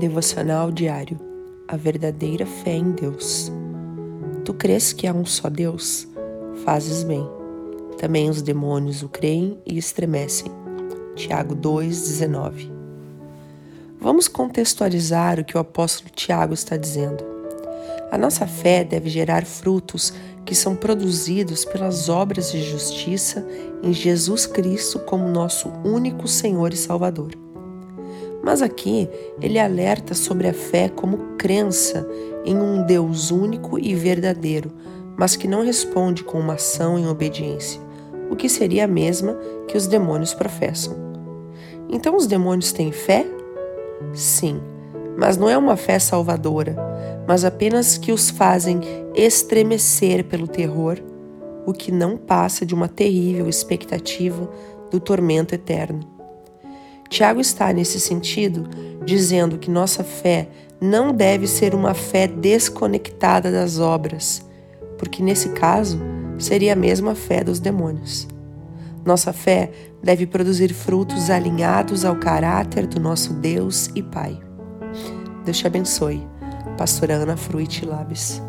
Devocional diário. A verdadeira fé em Deus. Tu crês que há um só Deus? Fazes bem. Também os demônios o creem e estremecem. Tiago 2:19. Vamos contextualizar o que o apóstolo Tiago está dizendo. A nossa fé deve gerar frutos que são produzidos pelas obras de justiça em Jesus Cristo como nosso único Senhor e Salvador. Mas aqui ele alerta sobre a fé como crença em um Deus único e verdadeiro, mas que não responde com uma ação em obediência, o que seria a mesma que os demônios professam. Então os demônios têm fé? Sim, mas não é uma fé salvadora, mas apenas que os fazem estremecer pelo terror, o que não passa de uma terrível expectativa do tormento eterno. Tiago está, nesse sentido, dizendo que nossa fé não deve ser uma fé desconectada das obras, porque nesse caso seria a mesma fé dos demônios. Nossa fé deve produzir frutos alinhados ao caráter do nosso Deus e Pai. Deus te abençoe. Pastora Ana Fruit Labes.